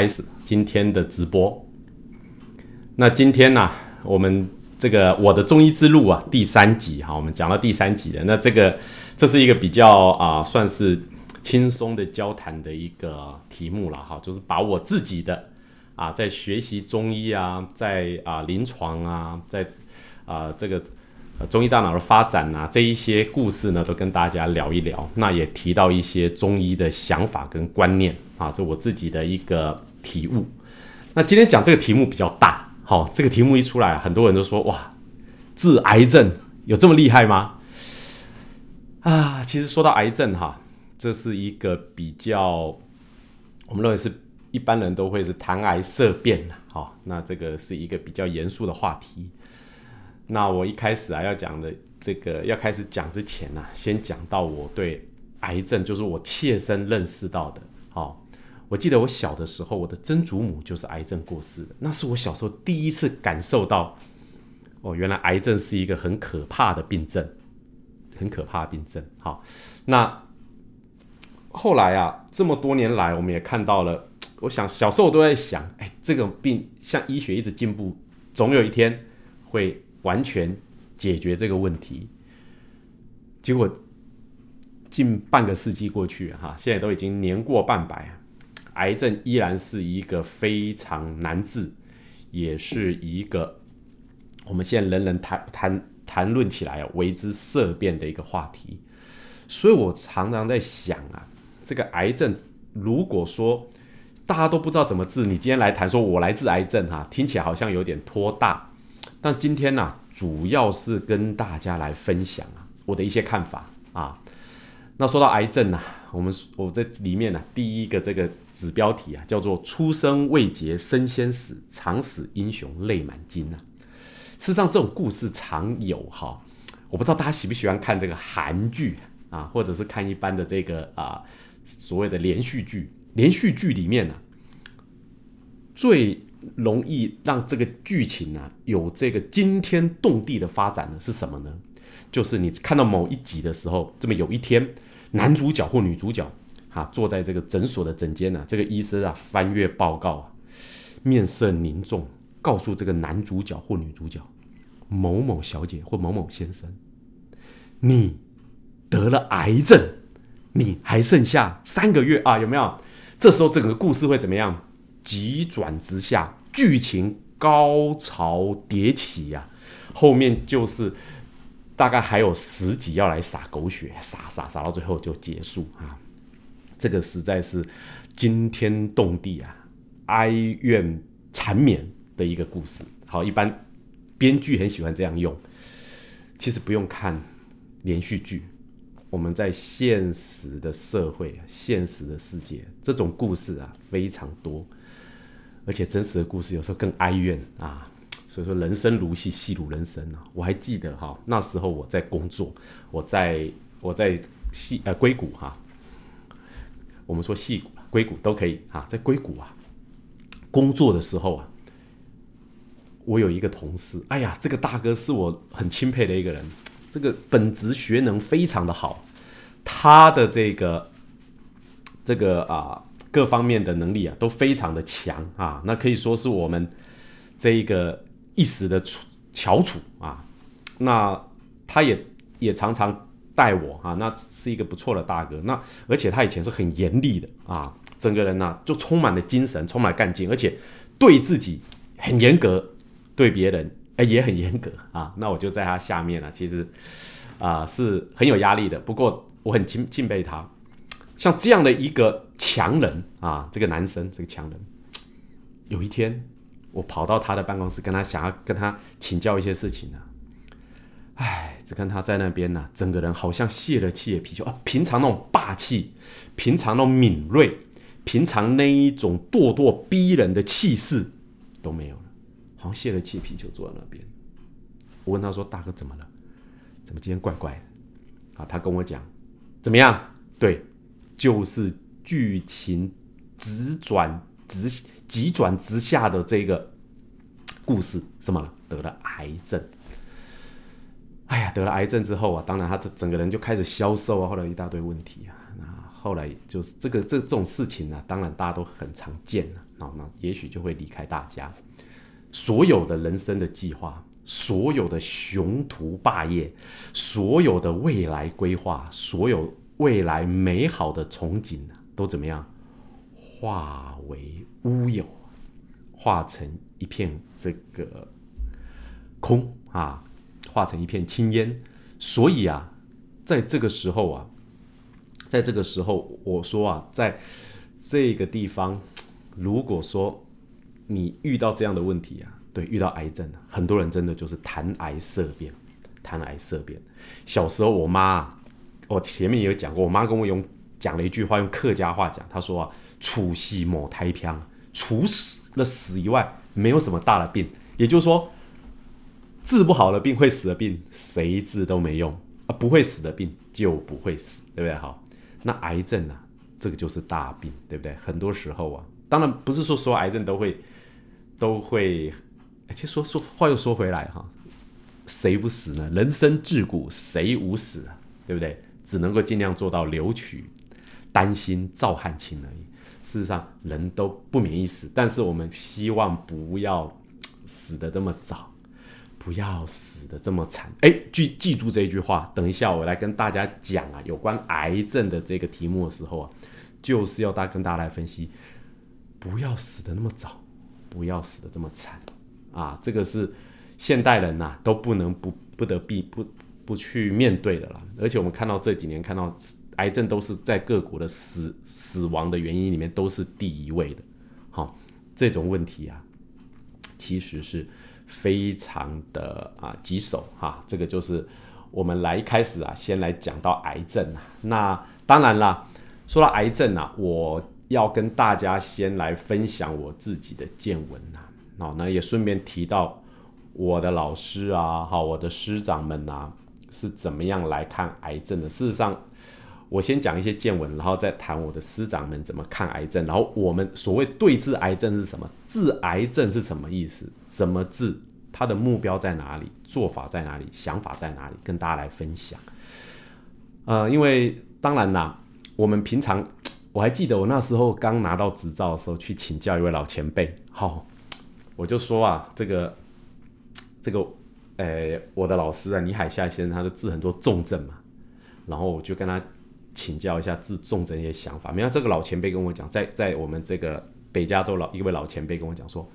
开始今天的直播。那今天呢，我们这个我的中医之路啊，第三集哈，我们讲到第三集了。那这个这是一个比较啊，算是轻松的交谈的一个题目了哈，就是把我自己的啊，在学习中医啊，在啊临床啊，在啊这个。中医大脑的发展呐，这一些故事呢，都跟大家聊一聊。那也提到一些中医的想法跟观念啊，这我自己的一个体悟。那今天讲这个题目比较大，好，这个题目一出来，很多人都说哇，治癌症有这么厉害吗？啊，其实说到癌症哈，这是一个比较，我们认为是一般人都会是谈癌色变的，好，那这个是一个比较严肃的话题。那我一开始啊要讲的这个要开始讲之前呢，先讲到我对癌症，就是我切身认识到的。我记得我小的时候，我的曾祖母就是癌症过世的，那是我小时候第一次感受到，哦，原来癌症是一个很可怕的病症，很可怕的病症。好，那后来啊，这么多年来，我们也看到了，我想小时候我都在想，哎，这个病像医学一直进步，总有一天会。完全解决这个问题，结果近半个世纪过去，哈，现在都已经年过半百，癌症依然是一个非常难治，也是一个我们现在人人谈谈谈论起来为之色变的一个话题。所以我常常在想啊，这个癌症如果说大家都不知道怎么治，你今天来谈说我来治癌症，哈，听起来好像有点拖大。但今天呢，主要是跟大家来分享啊，我的一些看法啊。那说到癌症呢，我们我这里面呢，第一个这个子标题啊，叫做“出生未捷身先死，长死英雄泪满襟”啊。事实上，这种故事常有哈，我不知道大家喜不喜欢看这个韩剧啊，或者是看一般的这个啊所谓的连续剧。连续剧里面呢，最容易让这个剧情呢有这个惊天动地的发展呢是什么呢？就是你看到某一集的时候，这么有一天，男主角或女主角哈坐在这个诊所的诊间呢，这个医生啊翻阅报告啊，面色凝重，告诉这个男主角或女主角某某小姐或某某先生，你得了癌症，你还剩下三个月啊，有没有？这时候整个故事会怎么样？急转直下，剧情高潮迭起呀！后面就是大概还有十集要来撒狗血，撒撒撒到最后就结束啊！这个实在是惊天动地啊，哀怨缠绵的一个故事。好，一般编剧很喜欢这样用。其实不用看连续剧，我们在现实的社会、现实的世界，这种故事啊非常多。而且真实的故事有时候更哀怨啊，所以说人生如戏，戏如人生啊。我还记得哈，那时候我在工作，我在我在戏呃硅谷哈，我们说戏谷硅谷都可以哈，在硅谷啊工作的时候啊，我有一个同事，哎呀，这个大哥是我很钦佩的一个人，这个本职学能非常的好，他的这个这个啊。各方面的能力啊都非常的强啊，那可以说是我们这一个一时的处翘楚啊。那他也也常常带我啊，那是一个不错的大哥。那而且他以前是很严厉的啊，整个人呢就充满了精神，充满干劲，而且对自己很严格，对别人哎也很严格啊。那我就在他下面啊，其实啊是很有压力的，不过我很敬敬佩他。像这样的一个强人啊，这个男生，这个强人，有一天我跑到他的办公室，跟他想要跟他请教一些事情呢。唉，只看他在那边呢，整个人好像泄了气的皮球啊！平常那种霸气，平常那种敏锐，平常那一种咄咄逼人的气势都没有了，好像泄了气皮球坐在那边。我问他说：“大哥怎么了？怎么今天怪怪的？”啊，他跟我讲：“怎么样？对。”就是剧情直转直急转直下的这个故事，什么得了癌症？哎呀，得了癌症之后啊，当然他这整个人就开始消瘦啊，后来一大堆问题啊。那后来就是这个这这种事情呢，当然大家都很常见了。啊，那也许就会离开大家。所有的人生的计划，所有的雄图霸业，所有的未来规划，所有未来美好的憧憬啊都怎么样？化为乌有，化成一片这个空啊，化成一片青烟。所以啊，在这个时候啊，在这个时候，我说啊，在这个地方，如果说你遇到这样的问题啊，对，遇到癌症，很多人真的就是谈癌色变，谈癌色变。小时候我妈，我前面也有讲过，我妈跟我用讲了一句话，用客家话讲，她说啊，除夕莫太平，除死了死以外，没有什么大的病，也就是说。治不好的病，会死的病，谁治都没用啊！不会死的病就不会死，对不对？好，那癌症啊，这个就是大病，对不对？很多时候啊，当然不是说所有癌症都会都会，其实说说话又说回来哈，谁不死呢？人生自古谁无死啊？对不对？只能够尽量做到留取丹心照汗青而已。事实上，人都不免一死，但是我们希望不要死的这么早。不要死的这么惨！哎，记记住这句话。等一下，我来跟大家讲啊，有关癌症的这个题目的时候啊，就是要大跟大家来分析，不要死的那么早，不要死的这么惨啊！这个是现代人呐都不能不不得必不不去面对的啦。而且我们看到这几年，看到癌症都是在各国的死死亡的原因里面都是第一位的。好，这种问题啊，其实是。非常的啊棘手哈，这个就是我们来一开始啊，先来讲到癌症啊。那当然啦，说到癌症啊，我要跟大家先来分享我自己的见闻呐。好，那也顺便提到我的老师啊，好，我的师长们呐是怎么样来看癌症的。事实上，我先讲一些见闻，然后再谈我的师长们怎么看癌症。然后我们所谓对治癌症是什么？治癌症是什么意思？怎么治？他的目标在哪里？做法在哪里？想法在哪里？跟大家来分享。呃，因为当然啦，我们平常我还记得我那时候刚拿到执照的时候，去请教一位老前辈。好，我就说啊，这个这个，呃，我的老师啊，倪海夏先生，他的治很多重症嘛。然后我就跟他请教一下治重症一些想法。没想这个老前辈跟我讲，在在我们这个北加州老一位老前辈跟我讲说。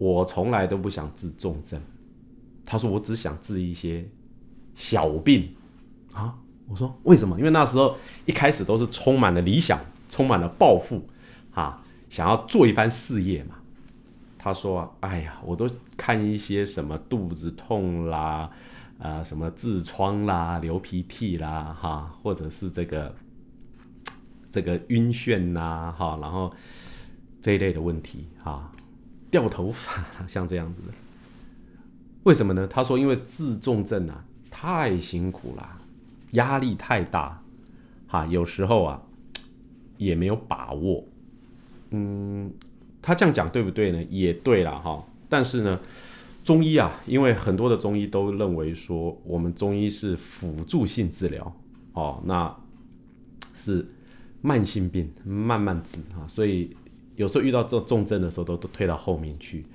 我从来都不想治重症，他说我只想治一些小病啊。我说为什么？因为那时候一开始都是充满了理想，充满了抱负啊，想要做一番事业嘛。他说：“哎呀，我都看一些什么肚子痛啦，啊，什么痔疮啦、流鼻涕啦，哈，或者是这个这个晕眩呐，哈，然后这一类的问题哈。”掉头发像这样子的，为什么呢？他说，因为自重症啊太辛苦了，压力太大，哈，有时候啊也没有把握。嗯，他这样讲对不对呢？也对了哈。但是呢，中医啊，因为很多的中医都认为说，我们中医是辅助性治疗哦，那是慢性病慢慢治啊，所以。有时候遇到这重症的时候，都都推到后面去。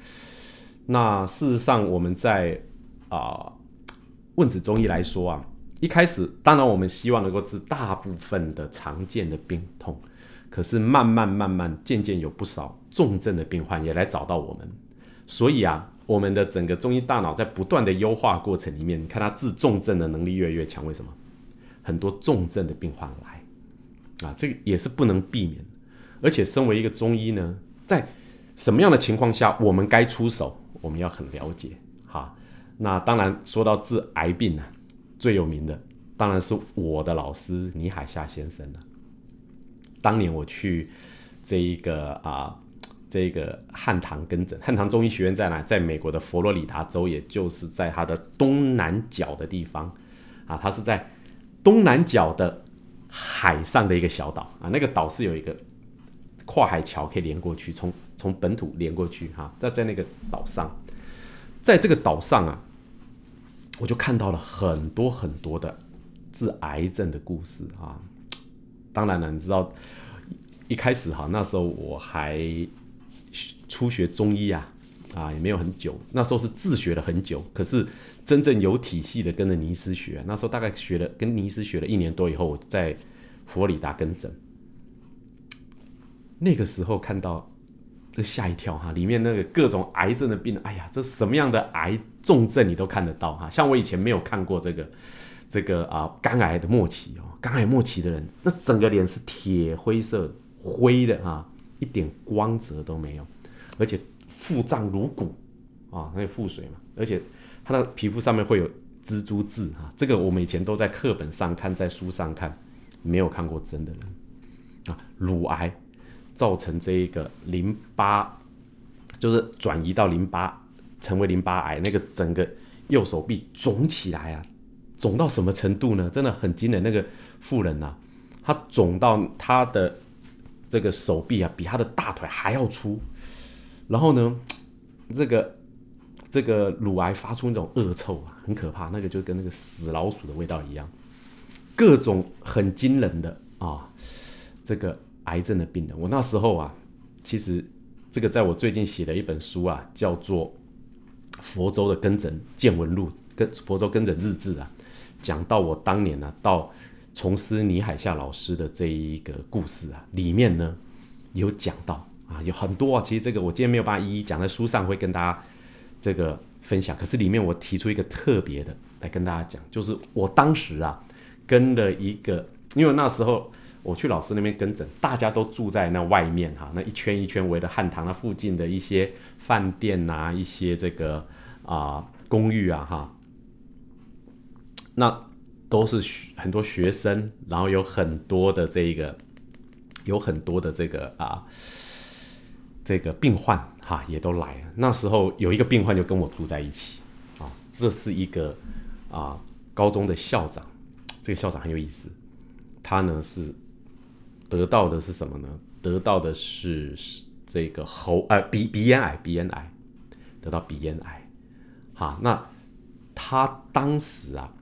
那事实上，我们在啊问子中医来说啊，一开始当然我们希望能够治大部分的常见的病痛，可是慢慢慢慢渐渐有不少重症的病患也来找到我们。所以啊，我们的整个中医大脑在不断的优化过程里面，你看他治重症的能力越来越强。为什么？很多重症的病患来啊，这个也是不能避免。而且，身为一个中医呢，在什么样的情况下我们该出手，我们要很了解哈。那当然，说到治癌病呢，最有名的当然是我的老师倪海厦先生了。当年我去这一个啊，这个汉唐跟诊，汉唐中医学院在哪？在美国的佛罗里达州，也就是在它的东南角的地方啊。它是在东南角的海上的一个小岛啊，那个岛是有一个。跨海桥可以连过去，从从本土连过去哈，在在那个岛上，在这个岛上啊，我就看到了很多很多的治癌症的故事啊。当然了，你知道一开始哈，那时候我还初学中医啊，啊也没有很久，那时候是自学了很久，可是真正有体系的跟着尼师学，那时候大概学了跟尼师学了一年多以后，在佛罗里达跟诊，那个时候看到这吓一跳哈，里面那个各种癌症的病，哎呀，这什么样的癌重症你都看得到哈，像我以前没有看过这个这个啊肝癌的末期哦，肝癌末期的人，那整个脸是铁灰色灰的哈。一点光泽都没有，而且腹胀如鼓啊，那有腹水嘛，而且他的皮肤上面会有蜘蛛痣啊，这个我们以前都在课本上看，在书上看，没有看过真的人啊。乳癌造成这一个淋巴，就是转移到淋巴，成为淋巴癌，那个整个右手臂肿起来啊，肿到什么程度呢？真的很惊人。那个妇人呐，她肿到她的。这个手臂啊，比他的大腿还要粗，然后呢，这个这个乳癌发出那种恶臭啊，很可怕，那个就跟那个死老鼠的味道一样，各种很惊人的啊，这个癌症的病人，我那时候啊，其实这个在我最近写的一本书啊，叫做《佛州的跟诊见闻录》跟佛州跟诊日志啊，讲到我当年呢到。从师倪海夏老师的这一个故事啊，里面呢有讲到啊，有很多啊。其实这个我今天没有办法一一讲，在书上会跟大家这个分享。可是里面我提出一个特别的来跟大家讲，就是我当时啊跟了一个，因为那时候我去老师那边跟诊，大家都住在那外面哈，那一圈一圈围的汉唐那附近的一些饭店呐，一些这个啊公寓啊哈，那。都是很多学生，然后有很多的这个，有很多的这个啊，这个病患哈也都来了。那时候有一个病患就跟我住在一起啊，这是一个啊高中的校长，这个校长很有意思，他呢是得到的是什么呢？得到的是这个喉呃鼻鼻咽癌，鼻咽癌得到鼻咽癌，好，那他当时啊。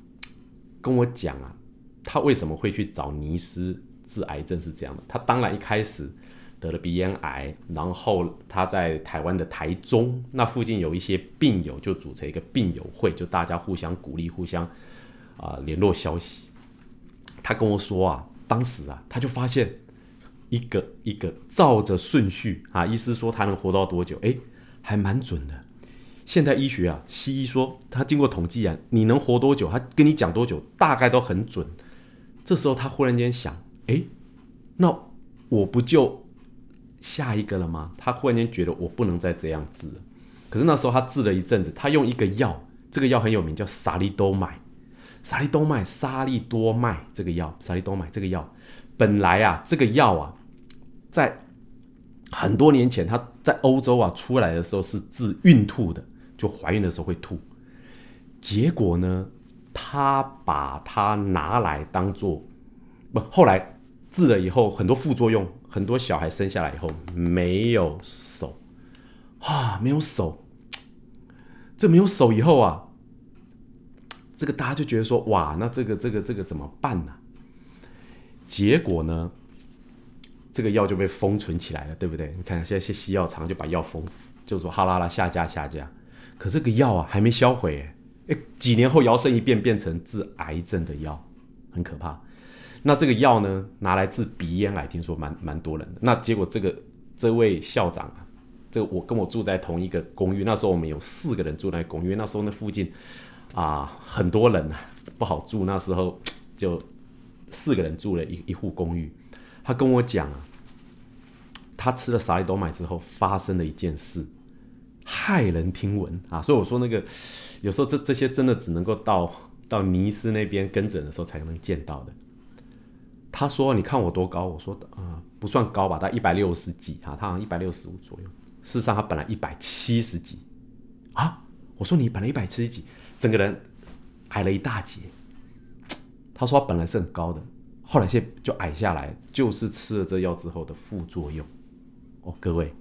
跟我讲啊，他为什么会去找尼斯治癌症是这样的。他当然一开始得了鼻咽癌，然后他在台湾的台中那附近有一些病友，就组成一个病友会，就大家互相鼓励，互相啊联络消息。他跟我说啊，当时啊，他就发现一个一个照着顺序啊，医师说他能活到多久，哎，还蛮准的。现代医学啊，西医说他经过统计啊，你能活多久？他跟你讲多久，大概都很准。这时候他忽然间想，哎，那我不就下一个了吗？他忽然间觉得我不能再这样治了。可是那时候他治了一阵子，他用一个药，这个药很有名，叫沙利多麦。沙利多麦，沙利多麦这个药，沙利多麦这个药，本来啊，这个药啊，在很多年前他在欧洲啊出来的时候是治孕吐的。就怀孕的时候会吐，结果呢，他把它拿来当做不，后来治了以后很多副作用，很多小孩生下来以后没有手啊，没有手，这没有手以后啊，这个大家就觉得说哇，那这个这个这个怎么办呢？结果呢，这个药就被封存起来了，对不对？你看现在些西药厂就把药封，就说哈啦啦下架下架。可这个药啊还没销毁，哎，几年后摇身一变变成治癌症的药，很可怕。那这个药呢拿来治鼻咽癌，听说蛮蛮多人的。那结果这个这位校长啊，这我跟我住在同一个公寓，那时候我们有四个人住在公寓，那时候那附近啊很多人啊不好住，那时候就四个人住了一一户公寓。他跟我讲啊，他吃了沙利多买之后发生了一件事。骇人听闻啊！所以我说那个，有时候这这些真的只能够到到尼斯那边跟诊的时候才能见到的。他说：“你看我多高？”我说：“啊，不算高吧，他一百六十几啊，他好像一百六十五左右。事实上他本来一百七十几啊。”我说：“你本来一百七十几，整个人矮了一大截。”他说：“他本来是很高的，后来现就矮下来，就是吃了这药之后的副作用。”哦，各位。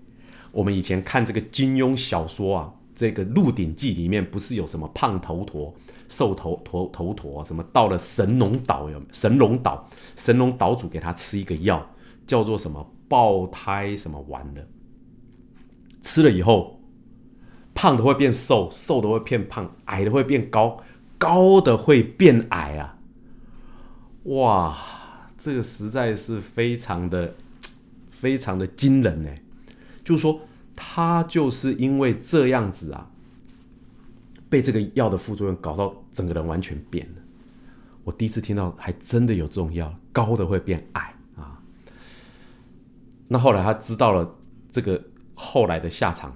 我们以前看这个金庸小说啊，这个《鹿鼎记》里面不是有什么胖头陀、瘦头头头陀，什么到了神龙岛有神龙岛，神龙岛主给他吃一个药，叫做什么爆胎什么丸的。吃了以后，胖的会变瘦，瘦的会变胖，矮的会变高，高的会变矮啊！哇，这个实在是非常的、非常的惊人呢。就是说，他就是因为这样子啊，被这个药的副作用搞到整个人完全变了。我第一次听到，还真的有这种药，高的会变矮啊。那后来他知道了这个后来的下场，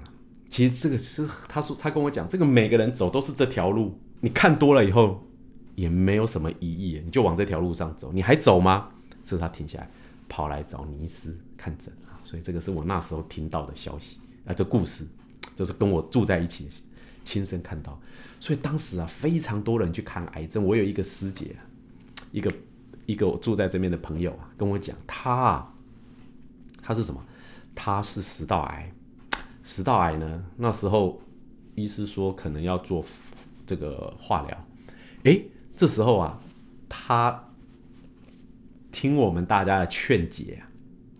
其实这个是他说他跟我讲，这个每个人走都是这条路，你看多了以后也没有什么意义，你就往这条路上走，你还走吗？这是他停下来跑来找尼斯看诊啊，所以这个是我那时候听到的消息啊，这故事就是跟我住在一起亲身看到。所以当时啊，非常多人去看癌症。我有一个师姐，一个一个我住在这边的朋友啊，跟我讲，他啊，他是什么？他是食道癌。食道癌呢，那时候医师说可能要做这个化疗。诶，这时候啊，他听我们大家的劝解啊，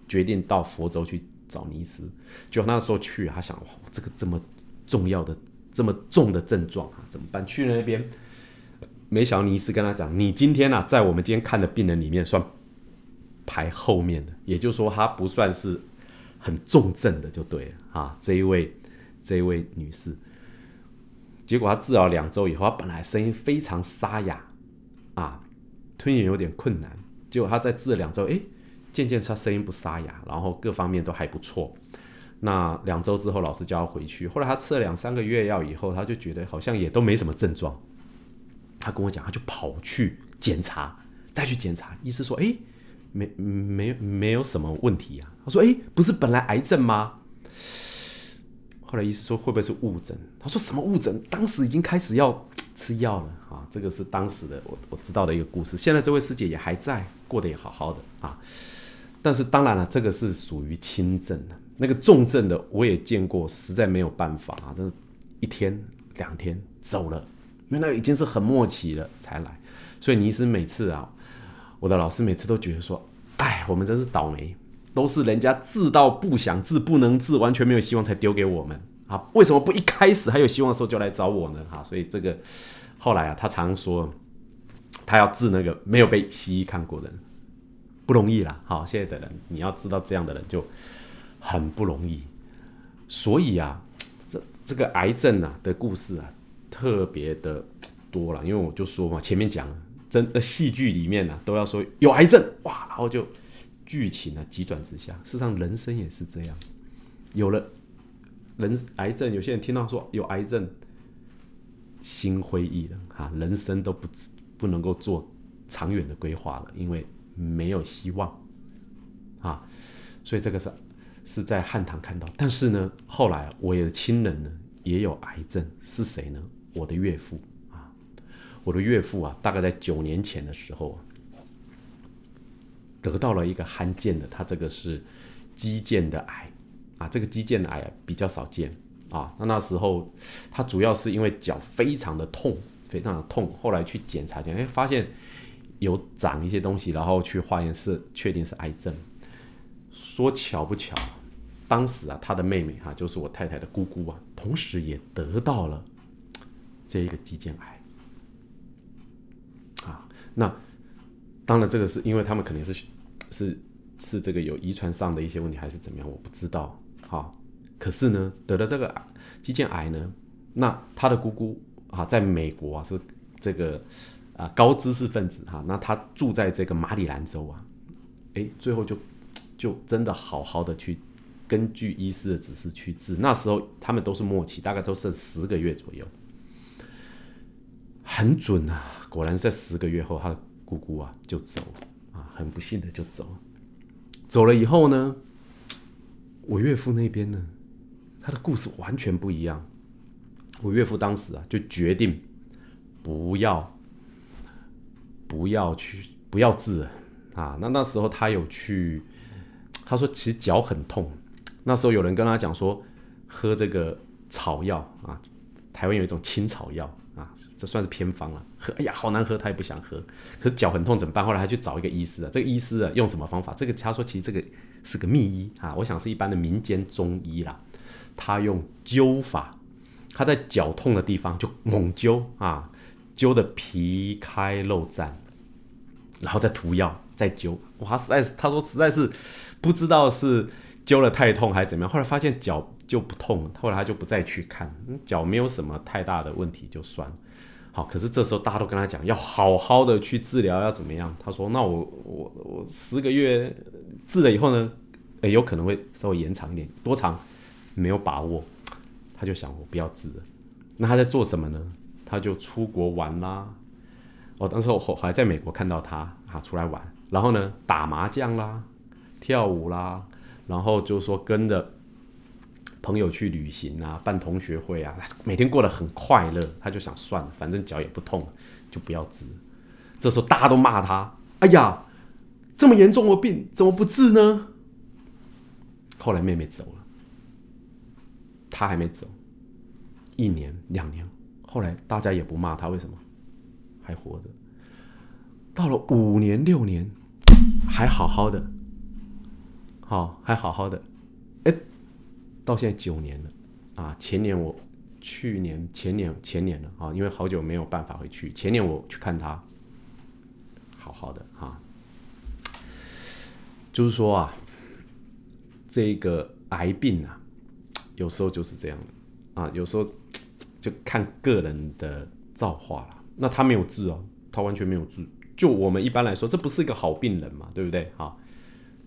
决定到佛州去找尼斯。就那时候去，他想，哇这个这么重要的。这么重的症状啊，怎么办？去了那边，没想到尼斯跟他讲：“你今天呢，在我们今天看的病人里面算排后面的，也就是说，他不算是很重症的，就对了啊。”这一位，这一位女士，结果她治疗两周以后，她本来声音非常沙哑啊，吞咽有点困难，结果她在治了两周，哎，渐渐她声音不沙哑，然后各方面都还不错。那两周之后，老师叫他回去。后来他吃了两三个月药以后，他就觉得好像也都没什么症状。他跟我讲，他就跑去检查，再去检查。医师说：“哎，没没没有什么问题啊。”他说：“哎，不是本来癌症吗？”后来医师说：“会不会是误诊？”他说：“什么误诊？当时已经开始要吃药了啊！”这个是当时的我我知道的一个故事。现在这位师姐也还在，过得也好好的啊。但是当然了，这个是属于轻症的。那个重症的我也见过，实在没有办法啊！这一天两天走了，因为那已经是很末期了才来。所以尼斯每次啊，我的老师每次都觉得说：“哎，我们真是倒霉，都是人家治到不想治、不能治、完全没有希望才丢给我们啊！为什么不一开始还有希望的时候就来找我呢？”哈，所以这个后来啊，他常说他要治那个没有被西医看过的，不容易啦。好，现在的人你要知道这样的人就。很不容易，所以啊，这这个癌症啊的故事啊，特别的多了。因为我就说嘛，前面讲真的戏剧里面呢，都要说有癌症哇，然后就剧情啊急转直下。事实上，人生也是这样，有了人癌症，有些人听到说有癌症，心灰意冷啊，人生都不不能够做长远的规划了，因为没有希望啊，所以这个是。是在汉唐看到，但是呢，后来我的亲人呢也有癌症，是谁呢？我的岳父啊，我的岳父啊，大概在九年前的时候，得到了一个罕见的，他这个是肌腱的癌啊，这个肌腱的癌比较少见啊。那那时候他主要是因为脚非常的痛，非常的痛，后来去检查检查，哎，发现有长一些东西，然后去化验室确定是癌症。说巧不巧，当时啊，他的妹妹哈，就是我太太的姑姑啊，同时也得到了这一个肌腱癌啊。那当然，这个是因为他们肯定是是是这个有遗传上的一些问题，还是怎么样，我不知道。好，可是呢，得了这个肌腱癌呢，那他的姑姑啊，在美国啊，是这个啊高知识分子哈，那他住在这个马里兰州啊，哎，最后就。就真的好好的去根据医师的指示去治，那时候他们都是末期，大概都剩十个月左右，很准啊！果然在十个月后，他的姑姑啊就走啊，很不幸的就走了。走了以后呢，我岳父那边呢，他的故事完全不一样。我岳父当时啊就决定不要不要去不要治啊。那那时候他有去。他说：“其实脚很痛，那时候有人跟他讲说，喝这个草药啊，台湾有一种青草药啊，这算是偏方了。喝，哎呀，好难喝，他也不想喝。可是脚很痛怎么办？后来他去找一个医师啊，这个医师啊用什么方法？这个他说其实这个是个秘医啊，我想是一般的民间中医啦。他用灸法，他在脚痛的地方就猛灸啊，灸的皮开肉绽，然后再涂药，再灸。哇，实在是他说实在是不知道是灸了太痛还是怎么样。后来发现脚就不痛了，后来他就不再去看，脚没有什么太大的问题就算。好，可是这时候大家都跟他讲要好好的去治疗，要怎么样？他说：“那我我我十个月治了以后呢，诶，有可能会稍微延长一点，多长没有把握。”他就想我不要治了。那他在做什么呢？他就出国玩啦。哦，当时我还在美国看到他啊，出来玩，然后呢打麻将啦，跳舞啦，然后就说跟着。朋友去旅行啊，办同学会啊，每天过得很快乐。他就想算了，反正脚也不痛了，就不要治。这时候大家都骂他：“哎呀，这么严重的病怎么不治呢？”后来妹妹走了，他还没走，一年两年，后来大家也不骂他，为什么还活着？到了五年六年，还好好的，好还好好的，哎。到现在九年了，啊，前年我，去年前年前年了啊，因为好久没有办法回去。前年我去看他，好好的啊，就是说啊，这个癌病啊，有时候就是这样的啊，有时候就看个人的造化了。那他没有治哦，他完全没有治。就我们一般来说，这不是一个好病人嘛，对不对？好，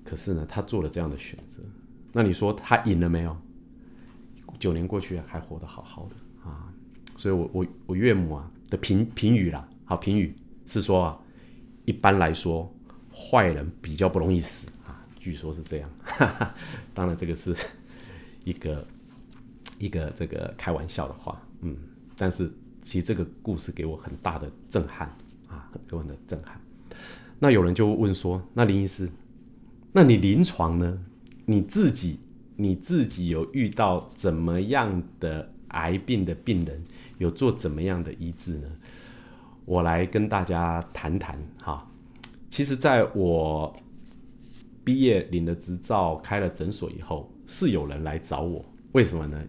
可是呢，他做了这样的选择，那你说他赢了没有？九年过去还活得好好的啊，所以我我我岳母啊的评评语啦，好评语是说啊，一般来说坏人比较不容易死啊，据说是这样，哈 哈当然这个是一个一个这个开玩笑的话，嗯，但是其实这个故事给我很大的震撼啊，给我的震撼。那有人就问说，那林医师，那你临床呢？你自己？你自己有遇到怎么样的癌病的病人，有做怎么样的医治呢？我来跟大家谈谈哈。其实，在我毕业领了执照、开了诊所以后，是有人来找我。为什么呢？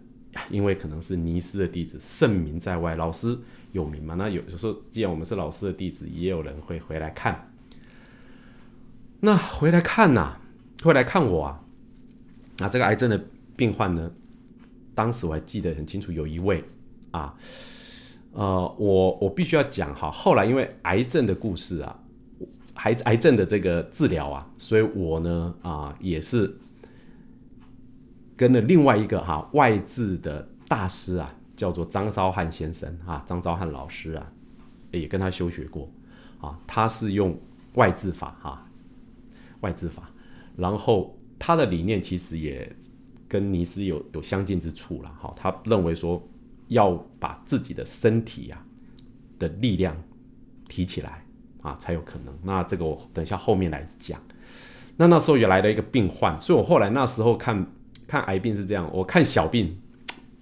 因为可能是尼斯的弟子，盛名在外，老师有名嘛。那有时候，既然我们是老师的弟子，也有人会回来看。那回来看呐，会来看我啊。那这个癌症的病患呢？当时我还记得很清楚，有一位啊，呃，我我必须要讲哈。后来因为癌症的故事啊，癌癌症的这个治疗啊，所以我呢啊也是跟了另外一个哈外治的大师啊，叫做张昭汉先生啊，张昭汉老师啊，也跟他修学过啊。他是用外治法哈，外治法，然后。他的理念其实也跟尼斯有有相近之处了，哈，他认为说要把自己的身体呀的力量提起来啊，才有可能。那这个我等一下后面来讲。那那时候也来了一个病患，所以我后来那时候看看癌病是这样，我看小病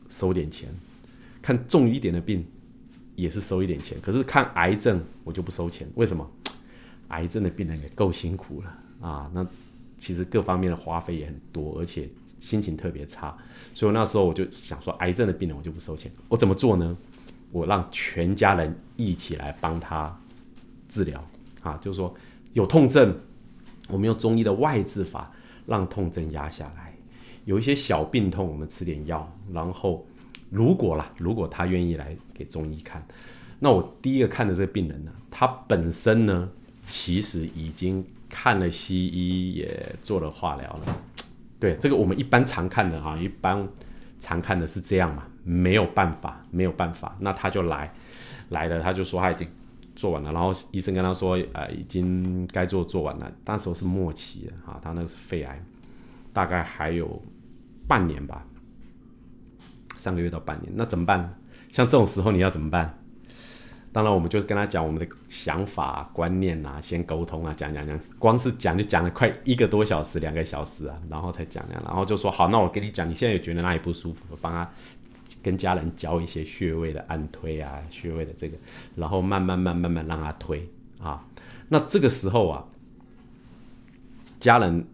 收点钱，看重一点的病也是收一点钱，可是看癌症我就不收钱，为什么？癌症的病人也够辛苦了啊，那。其实各方面的花费也很多，而且心情特别差，所以那时候我就想说，癌症的病人我就不收钱。我怎么做呢？我让全家人一起来帮他治疗啊，就是说有痛症，我们用中医的外治法让痛症压下来；有一些小病痛，我们吃点药。然后如果啦，如果他愿意来给中医看，那我第一个看的这个病人呢，他本身呢其实已经。看了西医也做了化疗了，对这个我们一般常看的哈，一般常看的是这样嘛，没有办法，没有办法，那他就来来了，他就说他已经做完了，然后医生跟他说，呃，已经该做做完了，那时候是末期了哈，他那个是肺癌，大概还有半年吧，三个月到半年，那怎么办？像这种时候你要怎么办？当然，我们就跟他讲我们的想法、观念啊，先沟通啊，讲讲讲，光是讲就讲了快一个多小时、两个小时啊，然后才讲讲，然后就说好，那我跟你讲，你现在也觉得哪里不舒服，帮他跟家人教一些穴位的按推啊，穴位的这个，然后慢慢慢慢慢让他推啊。那这个时候啊，家人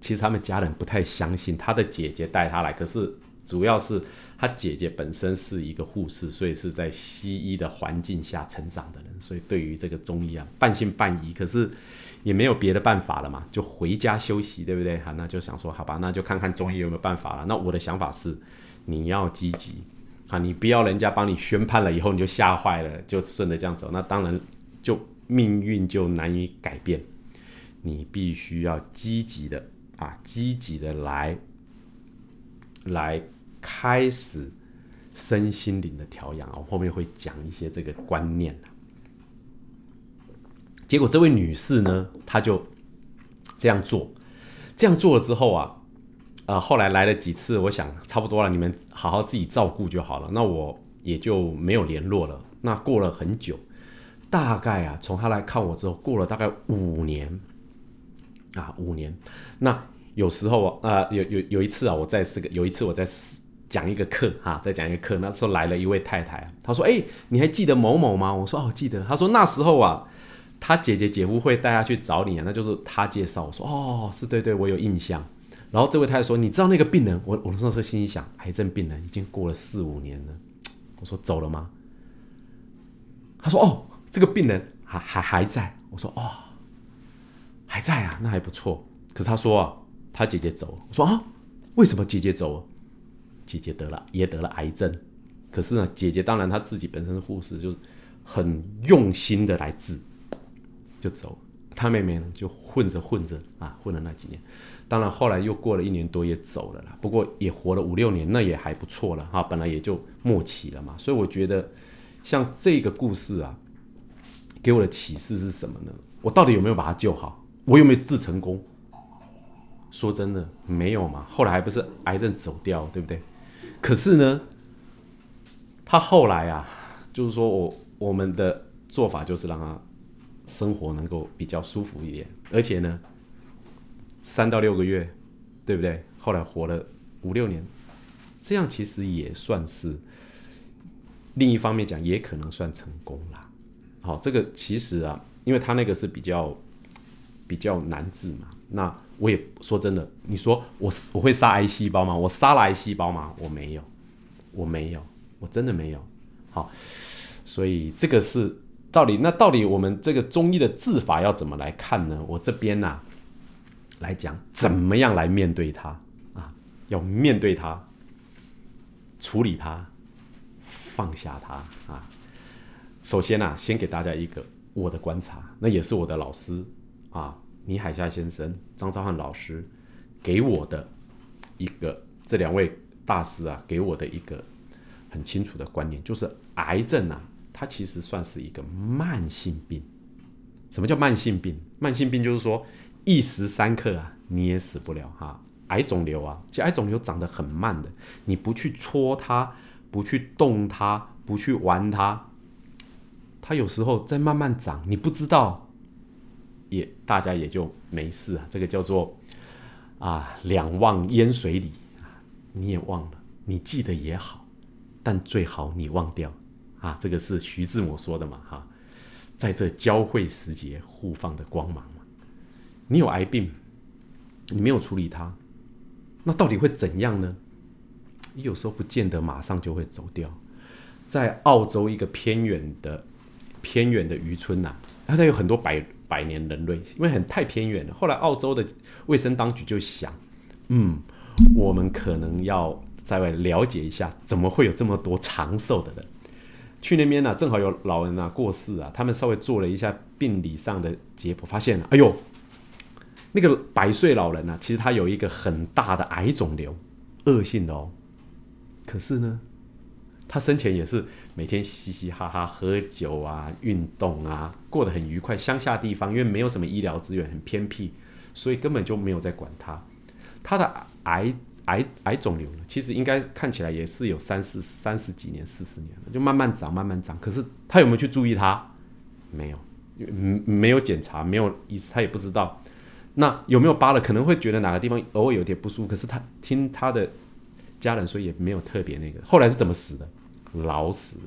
其实他们家人不太相信他的姐姐带他来，可是主要是他姐姐本身是一个护士，所以是在西医的环境下成长的人，所以对于这个中医啊半信半疑。可是也没有别的办法了嘛，就回家休息，对不对？好，那就想说，好吧，那就看看中医有没有办法了。那我的想法是，你要积极啊，你不要人家帮你宣判了以后你就吓坏了，就顺着这样走，那当然就命运就难以改变。你必须要积极的啊，积极的来来开始身心灵的调养啊，我后面会讲一些这个观念结果这位女士呢，她就这样做，这样做了之后啊，呃，后来来了几次，我想差不多了，你们好好自己照顾就好了，那我也就没有联络了。那过了很久，大概啊，从她来看我之后，过了大概五年。啊，五年。那有时候啊，有有有一次啊，我在这个有一次我在讲一个课哈，再讲一个课，那时候来了一位太太，她说：“哎，你还记得某某吗？”我说：“哦，记得。”她说：“那时候啊，她姐姐姐夫会带她去找你啊，那就是她介绍。”我说：“哦，是对对，我有印象。”然后这位太太说：“你知道那个病人？”我我那时候心里想，癌症病人已经过了四五年了。我说：“走了吗？”他说：“哦，这个病人还还还在。”我说：“哦。”还在啊，那还不错。可是他说啊，他姐姐走了。我说啊，为什么姐姐走了？姐姐得了，也得了癌症。可是呢，姐姐当然她自己本身是护士，就很用心的来治，就走。她妹妹呢，就混着混着啊，混了那几年。当然后来又过了一年多，也走了啦。不过也活了五六年，那也还不错了哈。本来也就末期了嘛。所以我觉得，像这个故事啊，给我的启示是什么呢？我到底有没有把他救好？我有没有治成功？说真的，没有嘛。后来还不是癌症走掉，对不对？可是呢，他后来啊，就是说我我们的做法就是让他生活能够比较舒服一点，而且呢，三到六个月，对不对？后来活了五六年，这样其实也算是另一方面讲，也可能算成功啦。好，这个其实啊，因为他那个是比较。比较难治嘛？那我也说真的，你说我我会杀癌细胞吗？我杀了癌细胞吗？我没有，我没有，我真的没有。好，所以这个是到底那到底我们这个中医的治法要怎么来看呢？我这边呢来讲，怎么样来面对它啊？要面对它，处理它，放下它啊。首先呢，先给大家一个我的观察，那也是我的老师。啊，倪海厦先生、张昭汉老师给我的一个，这两位大师啊，给我的一个很清楚的观念，就是癌症啊，它其实算是一个慢性病。什么叫慢性病？慢性病就是说一时三刻啊，你也死不了哈。癌肿瘤啊，其实癌肿瘤长得很慢的，你不去戳它，不去动它，不去玩它，它有时候在慢慢长，你不知道。也大家也就没事啊，这个叫做啊两忘烟水里啊，你也忘了，你记得也好，但最好你忘掉啊，这个是徐志摩说的嘛哈，在这交汇时节互放的光芒嘛，你有癌病，你没有处理它，那到底会怎样呢？你有时候不见得马上就会走掉，在澳洲一个偏远的偏远的渔村呐，它有很多白。百年人类，因为很太偏远了。后来澳洲的卫生当局就想，嗯，我们可能要在外了解一下，怎么会有这么多长寿的人？去那边呢，正好有老人啊过世啊，他们稍微做了一下病理上的解剖，发现，哎呦，那个百岁老人呢，其实他有一个很大的癌肿瘤，恶性的哦。可是呢？他生前也是每天嘻嘻哈哈喝酒啊、运动啊，过得很愉快。乡下地方因为没有什么医疗资源，很偏僻，所以根本就没有在管他。他的癌癌癌肿瘤呢，其实应该看起来也是有三四三十几年、四十年了，就慢慢长、慢慢长。可是他有没有去注意他？没有，嗯，没有检查，没有意思，他也不知道。那有没有疤了？可能会觉得哪个地方偶尔有点不舒服，可是他听他的家人说也没有特别那个。后来是怎么死的？老死的，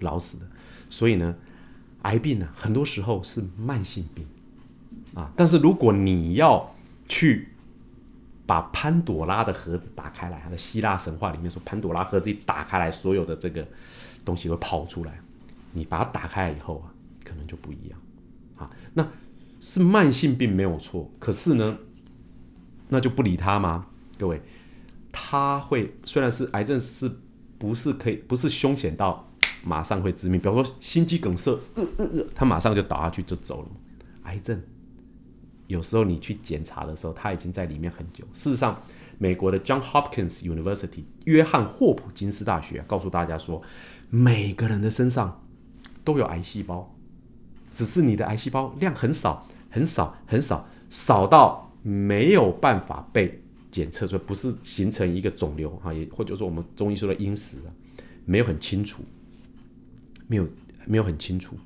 老死的，所以呢，癌病呢，很多时候是慢性病啊。但是如果你要去把潘朵拉的盒子打开来，它的希腊神话里面说，潘朵拉盒子一打开来，所有的这个东西会跑出来。你把它打开以后啊，可能就不一样啊。那是慢性病没有错，可是呢，那就不理他吗？各位，他会虽然是癌症，是不是可以不是凶险到马上会致命？比方说心肌梗塞，呃呃呃，他马上就倒下去就走了。癌症有时候你去检查的时候，他已经在里面很久。事实上，美国的 John Hopkins University 约翰霍普金斯大学告诉大家说，每个人的身上都有癌细胞，只是你的癌细胞量很少、很少、很少，少到没有办法被检测出来，不是形成一个肿瘤哈，也或者说我们中医说的因死啊，没有很清楚，没有没有很清楚。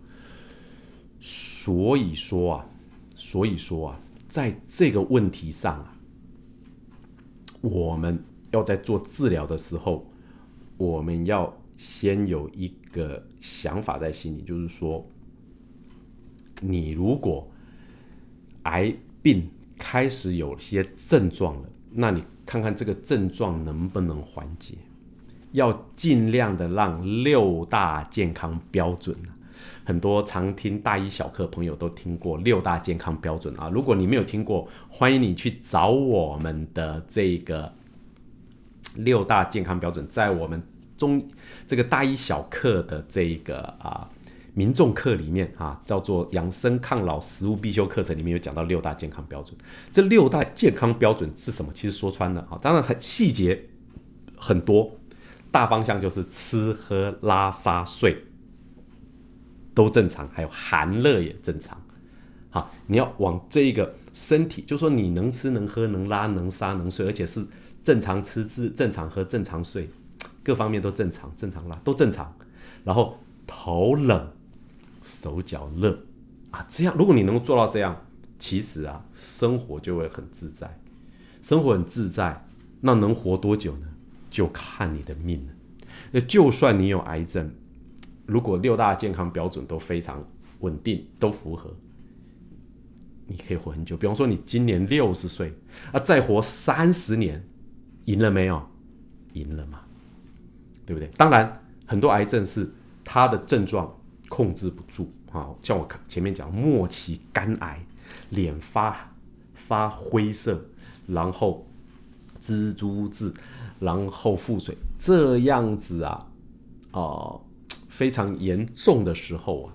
所以说啊，所以说啊，在这个问题上啊，我们要在做治疗的时候，我们要先有一个想法在心里，就是说，你如果癌病开始有些症状了，那你看看这个症状能不能缓解，要尽量的让六大健康标准很多常听大一小课朋友都听过六大健康标准啊，如果你没有听过，欢迎你去找我们的这个六大健康标准，在我们中这个大一小课的这个啊民众课里面啊，叫做养生抗老食物必修课程里面有讲到六大健康标准。这六大健康标准是什么？其实说穿了啊，当然很细节很多，大方向就是吃喝拉撒睡。都正常，还有寒热也正常。好，你要往这一个身体，就说你能吃能喝能拉能撒能睡，而且是正常吃吃正常喝正常睡，各方面都正常，正常拉都正常。然后头冷手脚热啊，这样如果你能够做到这样，其实啊，生活就会很自在。生活很自在，那能活多久呢？就看你的命了。那就算你有癌症。如果六大健康标准都非常稳定，都符合，你可以活很久。比方说，你今年六十岁啊，再活三十年，赢了没有？赢了嘛，对不对？当然，很多癌症是它的症状控制不住啊，像我前面讲末期肝癌，脸发发灰色，然后蜘蛛痣，然后腹水，这样子啊，哦。非常严重的时候啊，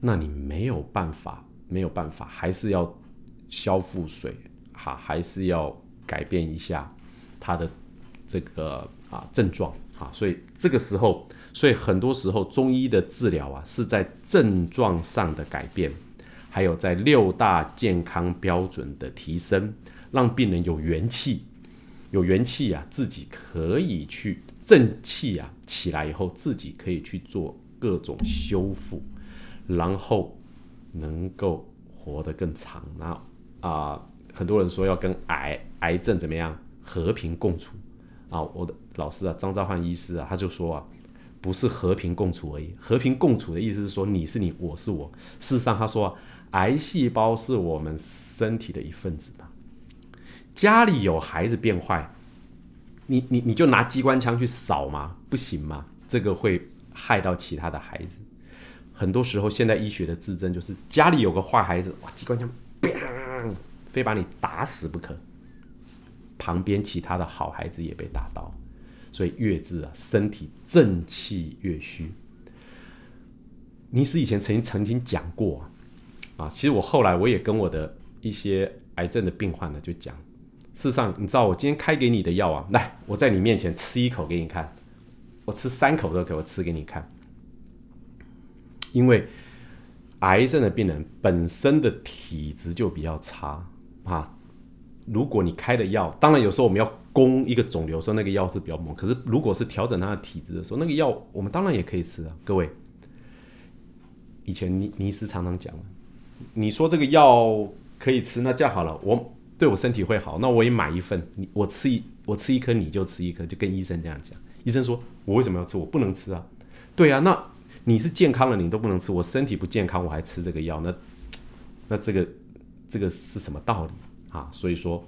那你没有办法，没有办法，还是要消腹水，哈，还是要改变一下他的这个啊症状啊，所以这个时候，所以很多时候中医的治疗啊，是在症状上的改变，还有在六大健康标准的提升，让病人有元气，有元气啊，自己可以去。正气啊起来以后，自己可以去做各种修复，然后能够活得更长。那啊，很多人说要跟癌癌症怎么样和平共处啊？我的老师啊，张兆汉医师啊，他就说啊，不是和平共处而已，和平共处的意思是说你是你，我是我。事实上，他说啊癌细胞是我们身体的一份子嘛。家里有孩子变坏。你你你就拿机关枪去扫吗？不行吗？这个会害到其他的孩子。很多时候，现代医学的自证就是家里有个坏孩子，哇，机关枪，非把你打死不可。旁边其他的好孩子也被打到，所以越治啊，身体正气越虚。尼斯以前曾经曾经讲过啊，其实我后来我也跟我的一些癌症的病患呢就讲。事实上，你知道我今天开给你的药啊？来，我在你面前吃一口给你看，我吃三口都给我吃给你看。因为癌症的病人本身的体质就比较差啊。如果你开的药，当然有时候我们要攻一个肿瘤，说那个药是比较猛。可是如果是调整他的体质的时候，那个药我们当然也可以吃啊。各位，以前尼尼斯常常讲，你说这个药可以吃，那这样好了，我。对我身体会好，那我也买一份。你我吃一我吃一颗，你就吃一颗，就跟医生这样讲。医生说：“我为什么要吃？我不能吃啊。”对啊，那你是健康的，你都不能吃，我身体不健康，我还吃这个药，那那这个这个是什么道理啊？所以说，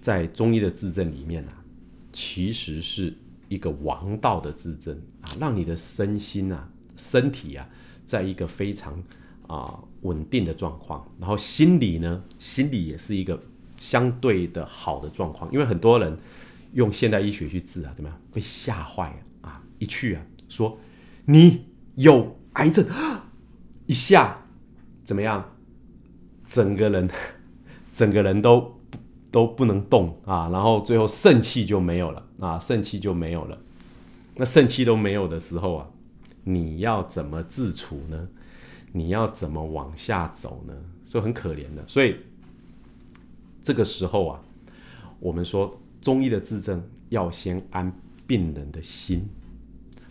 在中医的治症里面啊，其实是一个王道的治症啊，让你的身心啊、身体啊，在一个非常啊稳定的状况，然后心理呢，心理也是一个相对的好的状况，因为很多人用现代医学去治啊，怎么样被吓坏啊？一去啊，说你有癌症，一下怎么样？整个人，整个人都都不能动啊，然后最后肾气就没有了啊，肾气就没有了。那肾气都没有的时候啊，你要怎么自处呢？你要怎么往下走呢？是很可怜的。所以这个时候啊，我们说中医的治症要先安病人的心，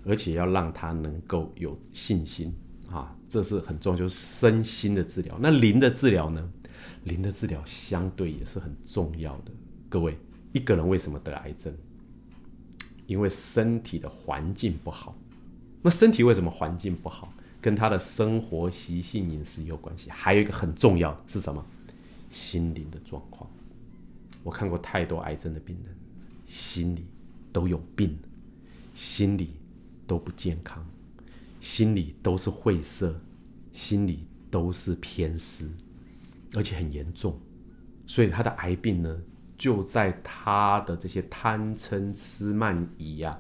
而且要让他能够有信心。啊，这是很重要，就是身心的治疗。那灵的治疗呢？灵的治疗相对也是很重要的。各位，一个人为什么得癌症？因为身体的环境不好。那身体为什么环境不好？跟他的生活习性、饮食有关系。还有一个很重要的是什么？心灵的状况。我看过太多癌症的病人，心里都有病，心里都不健康。心里都是晦涩，心里都是偏私，而且很严重，所以他的癌病呢，就在他的这些贪嗔痴慢疑啊、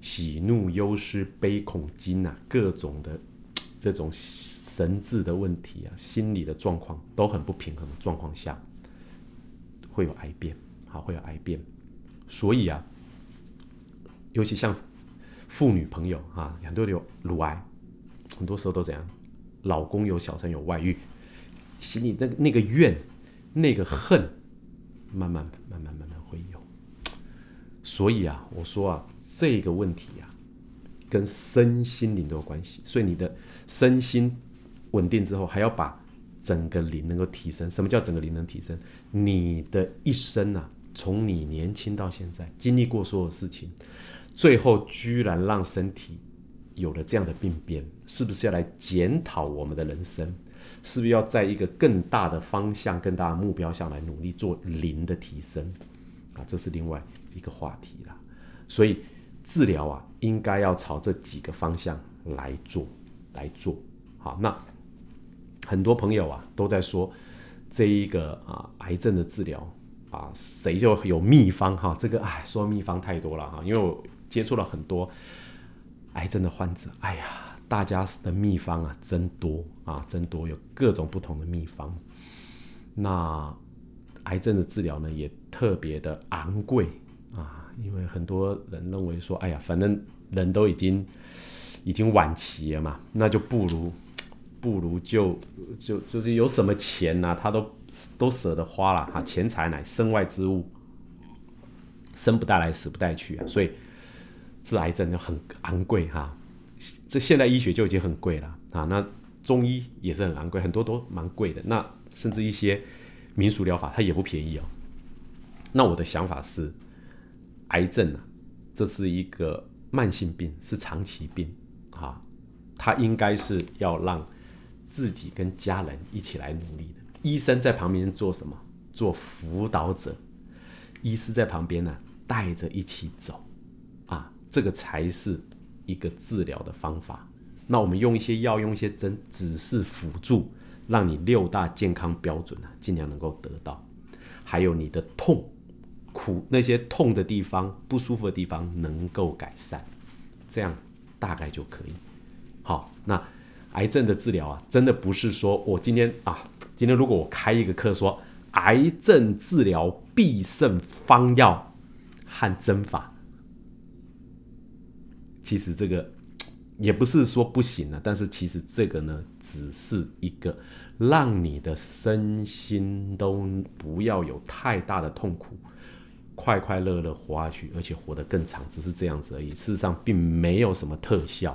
喜怒忧思悲恐惊啊，各种的这种神智的问题啊，心理的状况都很不平衡的状况下，会有癌变，好，会有癌变，所以啊，尤其像。妇女朋友啊，很多有乳癌，很多时候都怎样？老公有小三有外遇，心里那那个怨、那个恨，慢慢慢慢慢慢会有。所以啊，我说啊，这个问题啊，跟身心灵都有关系。所以你的身心稳定之后，还要把整个灵能够提升。什么叫整个灵能提升？你的一生啊，从你年轻到现在，经历过所有事情。最后居然让身体有了这样的病变，是不是要来检讨我们的人生？是不是要在一个更大的方向、更大的目标下来努力做零的提升？啊，这是另外一个话题了。所以治疗啊，应该要朝这几个方向来做，来做。好，那很多朋友啊都在说这一个啊癌症的治疗啊，谁就有秘方哈？这个哎，说秘方太多了哈，因为我。接触了很多癌症的患者，哎呀，大家的秘方啊，真多啊，真多，有各种不同的秘方。那癌症的治疗呢，也特别的昂贵啊，因为很多人认为说，哎呀，反正人都已经已经晚期了嘛，那就不如不如就就就是有什么钱呐，他都都舍得花了哈，钱财乃身外之物，生不带来，死不带去啊，所以。治癌症就很昂贵哈，这现代医学就已经很贵了啊。那中医也是很昂贵，很多都蛮贵的。那甚至一些民俗疗法它也不便宜哦。那我的想法是，癌症啊，这是一个慢性病，是长期病啊，它应该是要让自己跟家人一起来努力的。医生在旁边做什么？做辅导者，医师在旁边呢，带着一起走啊。这个才是一个治疗的方法。那我们用一些药，用一些针，只是辅助，让你六大健康标准啊，尽量能够得到。还有你的痛苦那些痛的地方、不舒服的地方能够改善，这样大概就可以。好，那癌症的治疗啊，真的不是说我今天啊，今天如果我开一个课说癌症治疗必胜方药和针法。其实这个也不是说不行啊，但是其实这个呢，只是一个让你的身心都不要有太大的痛苦，快快乐乐活下去，而且活得更长，只是这样子而已。事实上并没有什么特效，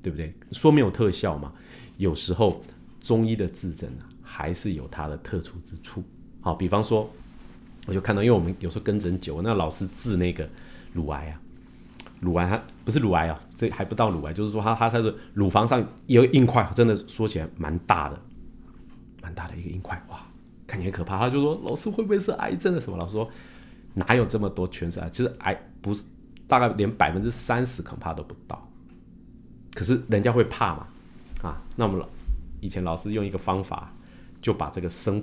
对不对？说没有特效嘛，有时候中医的治诊啊，还是有它的特殊之处。好，比方说，我就看到，因为我们有时候跟诊久，那老师治那个乳癌啊。乳癌它不是乳癌啊，这还不到乳癌，就是说它它它是乳房上有硬块，真的说起来蛮大的，蛮大的一个硬块，哇，看起来可怕。他就说：“老师会不会是癌症的什么？”老师说：“哪有这么多全是癌？其实癌不是，大概连百分之三十恐怕都不到。可是人家会怕嘛？啊，那我们老以前老师用一个方法，就把这个生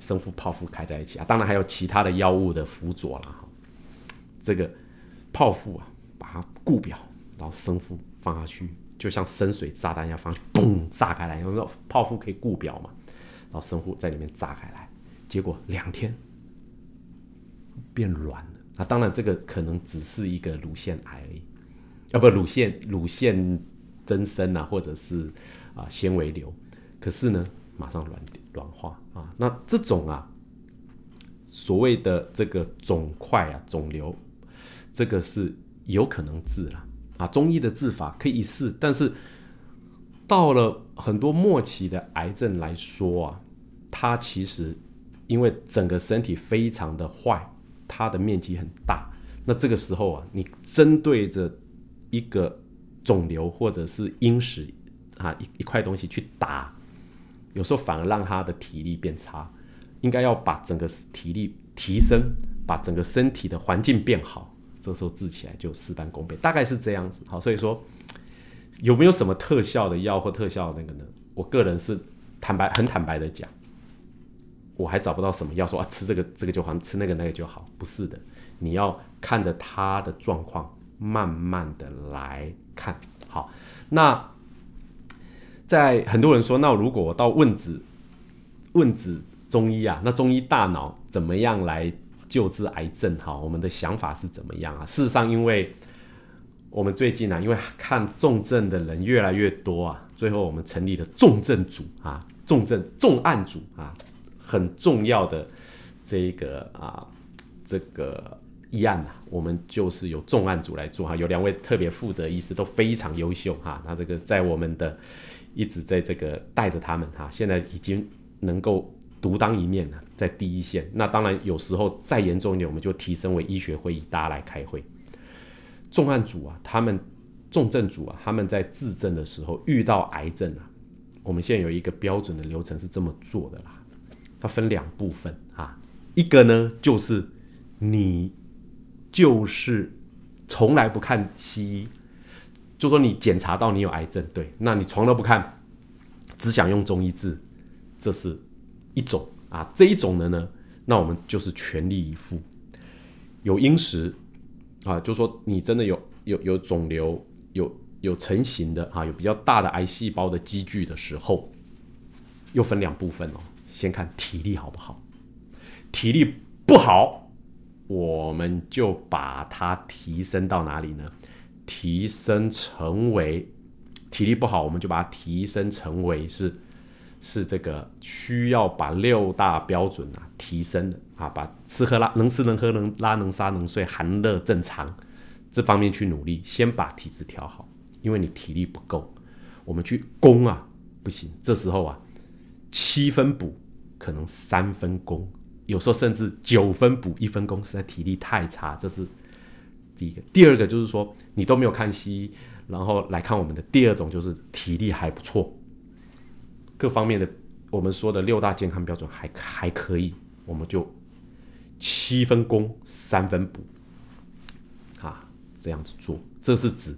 生父泡芙开在一起啊。当然还有其他的药物的辅佐了哈。这个泡芙啊，把它固表，然后生父放下去。”就像深水炸弹一样放去，嘣炸开来，因为泡芙可以固表嘛，然后生物在里面炸开来，结果两天变软了。那当然这个可能只是一个乳腺癌而已，啊不乳腺乳腺增生啊，或者是啊纤维瘤，可是呢马上软软化啊。那这种啊所谓的这个肿块啊肿瘤，这个是有可能治了。啊，中医的治法可以试，但是到了很多末期的癌症来说啊，它其实因为整个身体非常的坏，它的面积很大，那这个时候啊，你针对着一个肿瘤或者是因石啊一一块东西去打，有时候反而让他的体力变差，应该要把整个体力提升，把整个身体的环境变好。这时候治起来就事半功倍，大概是这样子。好，所以说有没有什么特效的药或特效那个呢？我个人是坦白很坦白的讲，我还找不到什么药说啊吃这个这个就好，吃那个那个就好。不是的，你要看着他的状况，慢慢的来看。好，那在很多人说，那如果我到问子问子中医啊，那中医大脑怎么样来？救治癌症，哈，我们的想法是怎么样啊？事实上，因为我们最近呢，因为看重症的人越来越多啊，最后我们成立了重症组啊，重症重案组啊，很重要的这一个啊，这个议案呐，我们就是由重案组来做哈，有两位特别负责医师都非常优秀哈，那这个在我们的一直在这个带着他们哈，现在已经能够。独当一面了，在第一线。那当然，有时候再严重一点，我们就提升为医学会议，大家来开会。重案组啊，他们重症组啊，他们在治症的时候遇到癌症啊，我们现在有一个标准的流程是这么做的啦。它分两部分啊，一个呢就是你就是从来不看西医，就说你检查到你有癌症，对，那你床都不看，只想用中医治，这是。一种啊，这一种的呢，那我们就是全力以赴。有因时啊，就说你真的有有有肿瘤，有有成型的啊，有比较大的癌细胞的积聚的时候，又分两部分哦。先看体力好不好，体力不好，我们就把它提升到哪里呢？提升成为体力不好，我们就把它提升成为是。是这个需要把六大标准啊提升的啊，把吃喝拉能吃能喝能拉能杀能睡寒热正常这方面去努力，先把体质调好，因为你体力不够，我们去攻啊不行，这时候啊七分补可能三分攻，有时候甚至九分补一分攻，实在体力太差，这是第一个。第二个就是说你都没有看西医，然后来看我们的第二种就是体力还不错。各方面的我们说的六大健康标准还还可以，我们就七分攻三分补，啊，这样子做，这是指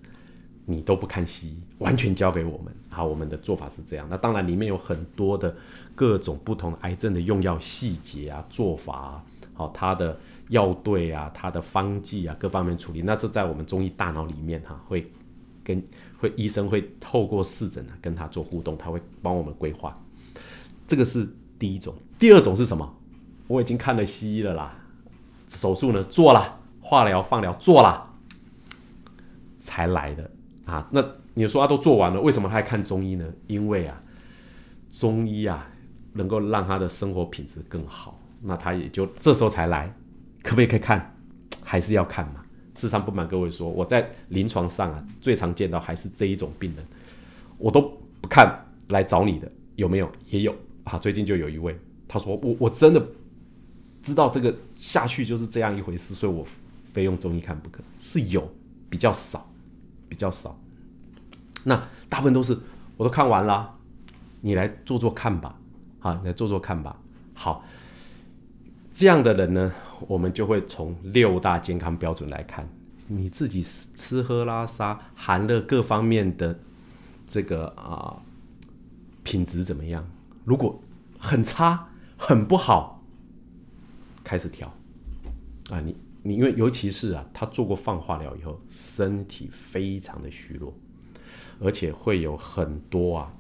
你都不看西医，完全交给我们。好，我们的做法是这样。那当然里面有很多的各种不同癌症的用药细节啊，做法啊，好，它的药对啊，它的方剂啊，各方面处理，那是在我们中医大脑里面哈，会跟。会医生会透过视诊呢跟他做互动，他会帮我们规划。这个是第一种，第二种是什么？我已经看了西医了啦，手术呢做了，化疗放疗做了，才来的啊。那你说他都做完了，为什么他还看中医呢？因为啊，中医啊能够让他的生活品质更好，那他也就这时候才来。可不可以看？还是要看嘛。事实上，不瞒各位说，我在临床上啊，最常见到还是这一种病人，我都不看来找你的，有没有？也有啊。最近就有一位，他说我我真的知道这个下去就是这样一回事，所以我非用中医看不可。是有比较少，比较少。那大部分都是我都看完了，你来做做看吧，啊，你来做做看吧。好，这样的人呢，我们就会从六大健康标准来看，你自己吃喝拉撒含乐各方面的这个啊品质怎么样？如果很差、很不好，开始调啊！你你因为尤其是啊，他做过放化疗以后，身体非常的虚弱，而且会有很多啊。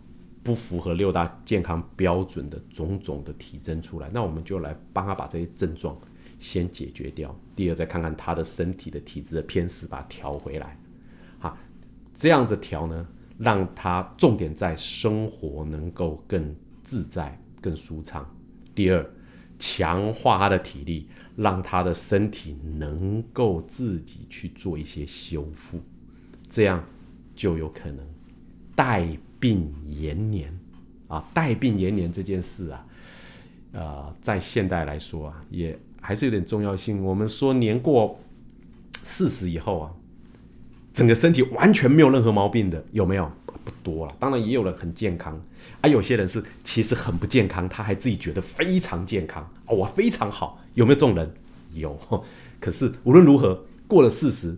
不符合六大健康标准的种种的体征出来，那我们就来帮他把这些症状先解决掉。第二，再看看他的身体的体质的偏失，把它调回来。好，这样子调呢，让他重点在生活能够更自在、更舒畅。第二，强化他的体力，让他的身体能够自己去做一些修复，这样就有可能带。病延年啊，带病延年这件事啊，呃，在现代来说啊，也还是有点重要性。我们说年过四十以后啊，整个身体完全没有任何毛病的，有没有？不多了。当然也有人很健康，啊，有些人是其实很不健康，他还自己觉得非常健康哦，我非常好。有没有这种人？有。可是无论如何，过了四十，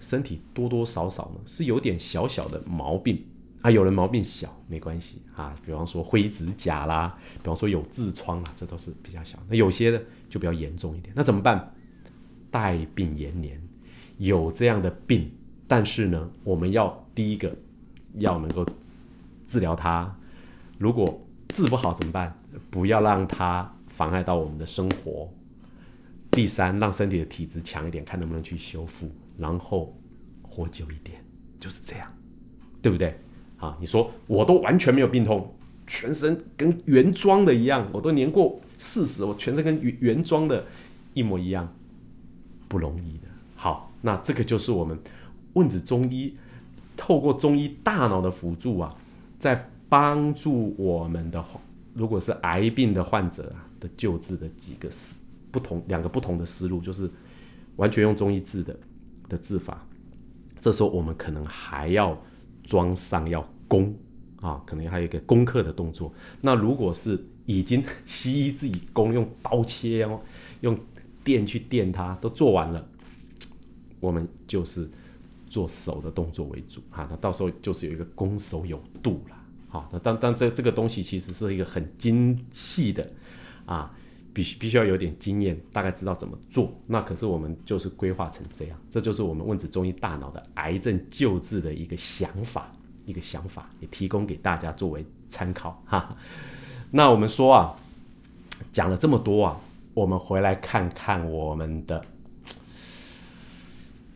身体多多少少呢，是有点小小的毛病。啊，有人毛病小没关系啊，比方说灰指甲啦，比方说有痔疮啦，这都是比较小。那有些的就比较严重一点，那怎么办？带病延年，有这样的病，但是呢，我们要第一个要能够治疗它。如果治不好怎么办？不要让它妨碍到我们的生活。第三，让身体的体质强一点，看能不能去修复，然后活久一点，就是这样，对不对？啊，你说我都完全没有病痛，全身跟原装的一样，我都年过四十，我全身跟原原装的一模一样，不容易的。好，那这个就是我们问子中医透过中医大脑的辅助啊，在帮助我们的，如果是癌病的患者啊的救治的几个思不同两个不同的思路，就是完全用中医治的的治法。这时候我们可能还要。装上要攻啊，可能还有一个攻克的动作。那如果是已经西医自己攻，用刀切哦，用电去电它，都做完了，我们就是做手的动作为主啊。那到时候就是有一个攻守有度了。好，那当当这这个东西其实是一个很精细的啊，必须必须要有点经验，大概知道怎么做。那可是我们就是规划成这样，这就是我们问子中医大脑的癌症救治的一个想法，一个想法也提供给大家作为参考哈。那我们说啊，讲了这么多啊，我们回来看看我们的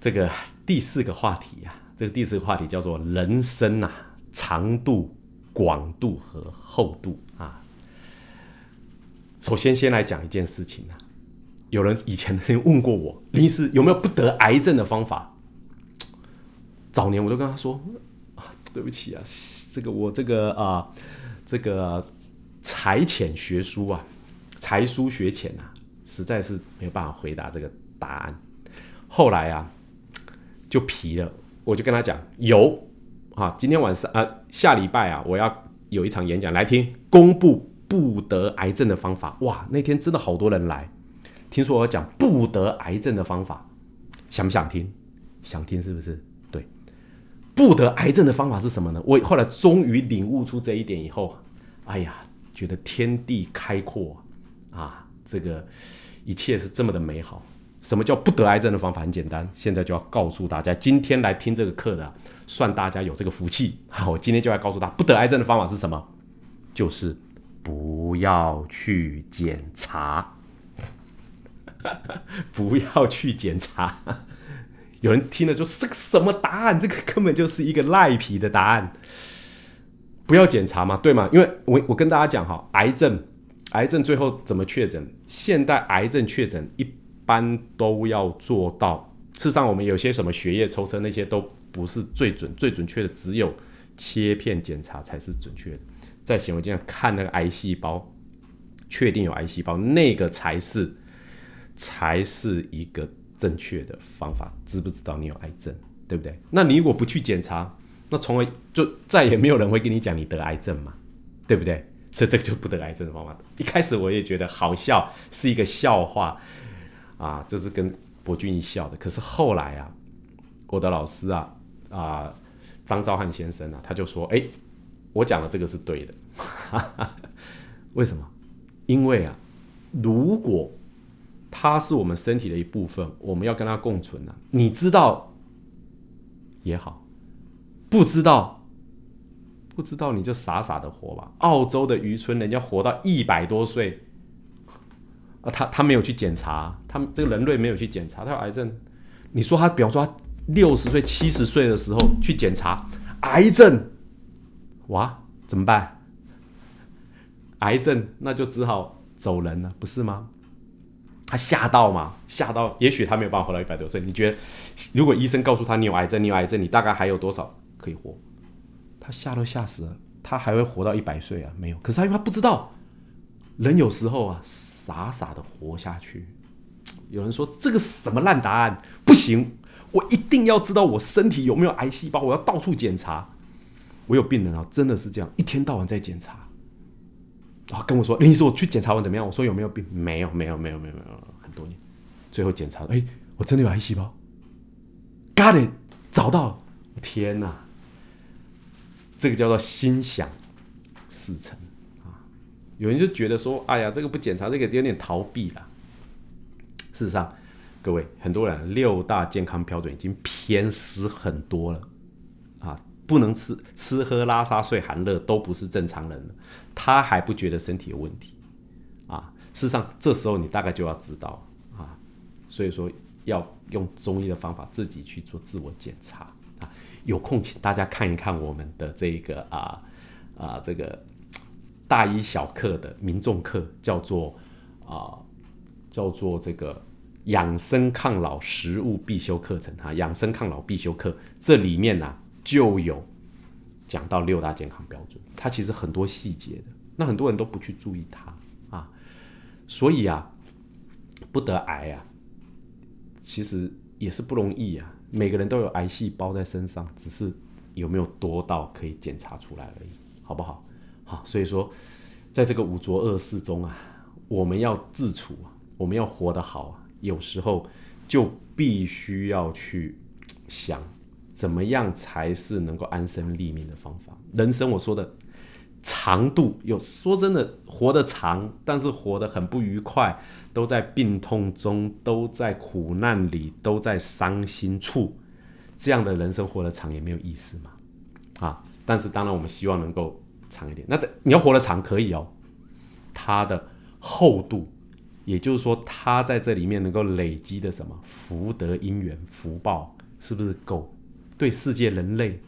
这个第四个话题啊，这个第四个话题叫做人生啊，长度、广度和厚度。首先，先来讲一件事情啊。有人以前问过我，林医师有没有不得癌症的方法？早年我都跟他说啊，对不起啊，这个我这个啊，这个才浅学书啊，才疏学浅啊，实在是没有办法回答这个答案。后来啊，就皮了，我就跟他讲有啊，今天晚上啊，下礼拜啊，我要有一场演讲来听，公布。不得癌症的方法哇！那天真的好多人来，听说我讲不得癌症的方法，想不想听？想听是不是？对，不得癌症的方法是什么呢？我后来终于领悟出这一点以后，哎呀，觉得天地开阔啊，这个一切是这么的美好。什么叫不得癌症的方法？很简单，现在就要告诉大家，今天来听这个课的，算大家有这个福气。好，我今天就来告诉他，不得癌症的方法是什么？就是。不要去检查，不要去检查。有人听了说：“是个什么答案？这个根本就是一个赖皮的答案。”不要检查嘛，对吗？因为我我跟大家讲哈，癌症，癌症最后怎么确诊？现代癌症确诊一般都要做到。事实上，我们有些什么血液抽测那些都不是最准、最准确的，只有切片检查才是准确的。在显微镜上看那个癌细胞，确定有癌细胞，那个才是才是一个正确的方法。知不知道你有癌症，对不对？那你如果不去检查，那从而就再也没有人会跟你讲你得癌症嘛，对不对？所以这个就不得癌症的方法。一开始我也觉得好笑，是一个笑话啊，这是跟博君一笑的。可是后来啊，我的老师啊啊张昭汉先生啊，他就说：“哎，我讲的这个是对的。为什么？因为啊，如果它是我们身体的一部分，我们要跟它共存啊。你知道也好，不知道。”不知道你就傻傻的活吧。澳洲的渔村人家活到一百多岁，啊，他他没有去检查，他们这个人类没有去检查，他有癌症。你说他，比方说他六十岁、七十岁的时候去检查癌症，哇，怎么办？癌症那就只好走人了，不是吗？他吓到嘛？吓到，也许他没有办法活到一百多岁。你觉得，如果医生告诉他你有癌症，你有癌症，你大概还有多少可以活？他吓都吓死了，他还会活到一百岁啊？没有，可是他因为他不知道，人有时候啊，傻傻的活下去。有人说这个什么烂答案，不行，我一定要知道我身体有没有癌细胞，我要到处检查。我有病人啊，真的是这样，一天到晚在检查，然后跟我说：“林医师，我去检查完怎么样？”我说：“有没有病？没有，没有，没有，没有，没有，很多年。”最后检查，哎，我真的有癌细胞，got it，找到，天哪！这个叫做心想事成啊！有人就觉得说：“哎呀，这个不检查，这个有点逃避了。”事实上，各位很多人六大健康标准已经偏失很多了！不能吃吃喝拉撒睡寒热都不是正常人了，他还不觉得身体有问题啊！事实上，这时候你大概就要知道啊，所以说要用中医的方法自己去做自我检查啊。有空请大家看一看我们的这一个啊啊这个大一小课的民众课，叫做啊叫做这个养生抗老食物必修课程哈，养生抗老必修课这里面呢就有讲到六大健康标准，它其实很多细节的，那很多人都不去注意它啊，所以啊不得癌啊，其实也是不容易啊。每个人都有癌细胞在身上，只是有没有多到可以检查出来而已，好不好？好，所以说，在这个五浊恶世中啊，我们要自处啊，我们要活得好啊，有时候就必须要去想，怎么样才是能够安身立命的方法。人生我说的。长度有说真的活得长，但是活得很不愉快，都在病痛中，都在苦难里，都在伤心处，这样的人生活得长也没有意思嘛，啊！但是当然我们希望能够长一点。那这你要活得长可以哦，它的厚度，也就是说它在这里面能够累积的什么福德因缘福报是不是够？对世界人类，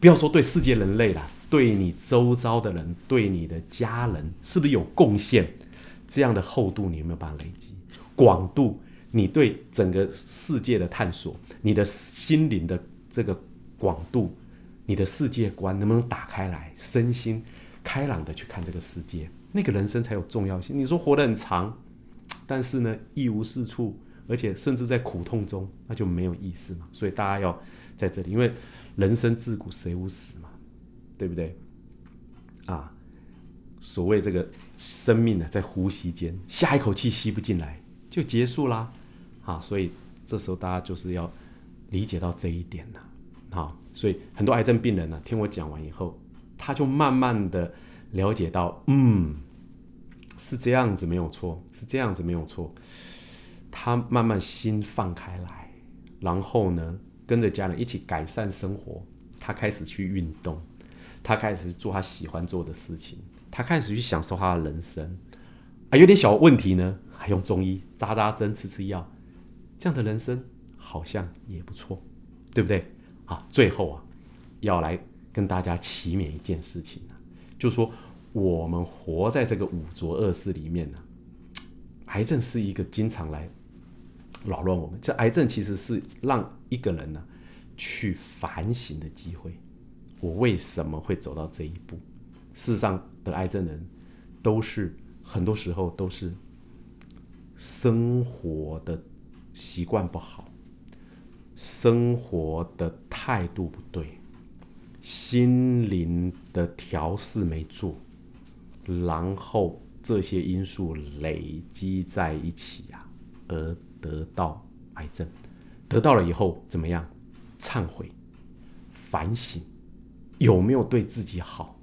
不要说对世界人类了。对你周遭的人，对你的家人，是不是有贡献？这样的厚度，你有没有办法累积？广度，你对整个世界的探索，你的心灵的这个广度，你的世界观能不能打开来，身心开朗的去看这个世界？那个人生才有重要性。你说活得很长，但是呢一无是处，而且甚至在苦痛中，那就没有意思嘛。所以大家要在这里，因为人生自古谁无死嘛。对不对？啊，所谓这个生命呢，在呼吸间，下一口气吸不进来就结束啦。啊，所以这时候大家就是要理解到这一点呐。啊，所以很多癌症病人呢，听我讲完以后，他就慢慢的了解到，嗯，是这样子没有错，是这样子没有错。他慢慢心放开来，然后呢，跟着家人一起改善生活，他开始去运动。他开始做他喜欢做的事情，他开始去享受他的人生，啊，有点小问题呢，还用中医扎扎针、吃吃药，这样的人生好像也不错，对不对？啊，最后啊，要来跟大家祈勉一件事情啊，就说我们活在这个五浊恶世里面呢，癌症是一个经常来扰乱我们，这癌症其实是让一个人呢去反省的机会。我为什么会走到这一步？事实上，得癌症人都是很多时候都是生活的习惯不好，生活的态度不对，心灵的调试没做，然后这些因素累积在一起啊，而得到癌症。得到了以后怎么样？忏悔、反省，有没有对自己好？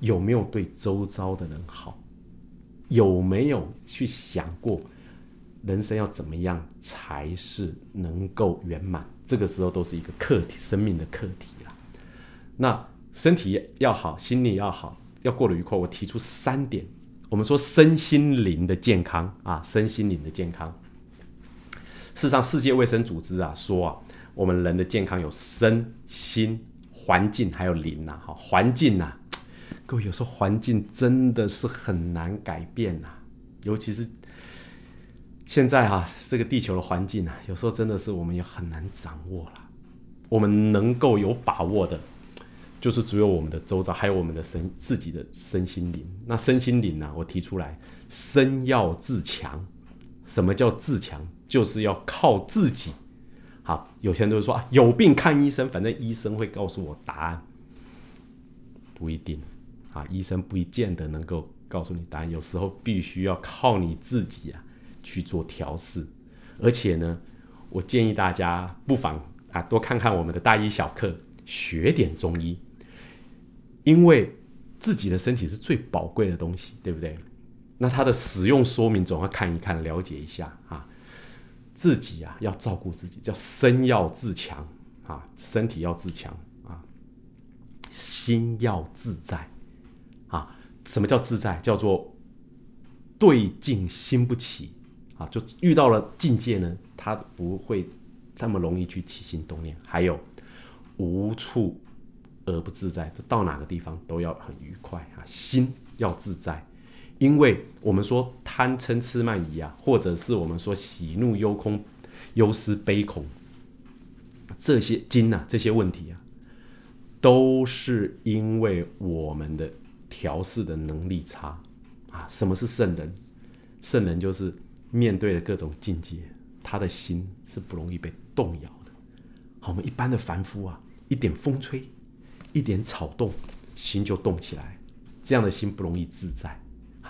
有没有对周遭的人好？有没有去想过人生要怎么样才是能够圆满？这个时候都是一个课题，生命的课题啦。那身体要好，心理要好，要过得愉快。我提出三点，我们说身心灵的健康啊，身心灵的健康。事实上，世界卫生组织啊说啊，我们人的健康有身心、环境还有灵呐。哈，环境呐。各位，有时候环境真的是很难改变呐，尤其是现在啊，这个地球的环境啊，有时候真的是我们也很难掌握了。我们能够有把握的，就是只有我们的周遭，还有我们的身自己的身心灵。那身心灵呢，我提出来，身要自强。什么叫自强？就是要靠自己。好，有些人都说啊，有病看医生，反正医生会告诉我答案，不一定。啊，医生不一见得能够告诉你答案，有时候必须要靠你自己啊去做调试。而且呢，我建议大家不妨啊多看看我们的大医小课，学点中医，因为自己的身体是最宝贵的东西，对不对？那它的使用说明总要看一看，了解一下啊。自己啊要照顾自己，叫身要自强啊，身体要自强啊，心要自在啊。什么叫自在？叫做对境心不起啊！就遇到了境界呢，他不会那么容易去起心动念。还有无处而不自在，就到哪个地方都要很愉快啊！心要自在，因为我们说贪嗔痴慢疑啊，或者是我们说喜怒忧空、忧思悲恐这些经啊，这些问题啊，都是因为我们的。调试的能力差啊！什么是圣人？圣人就是面对了各种境界，他的心是不容易被动摇的。好，我们一般的凡夫啊，一点风吹，一点草动，心就动起来，这样的心不容易自在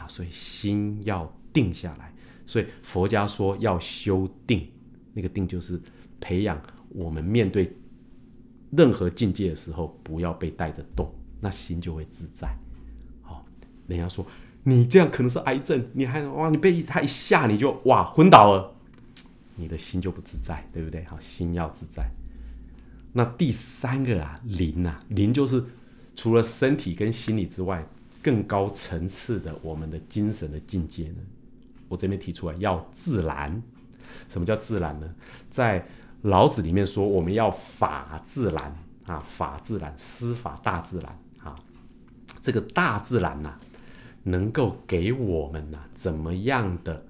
所以心要定下来。所以佛家说要修定，那个定就是培养我们面对任何境界的时候，不要被带着动，那心就会自在。好人家说你这样可能是癌症，你还哇，你被他一吓你就哇昏倒了，你的心就不自在，对不对？好，心要自在。那第三个啊，灵啊，灵就是除了身体跟心理之外，更高层次的我们的精神的境界呢。我这边提出来要自然。什么叫自然呢？在老子里面说，我们要法自然啊，法自然，司法大自然啊，这个大自然呐。能够给我们呐怎么样的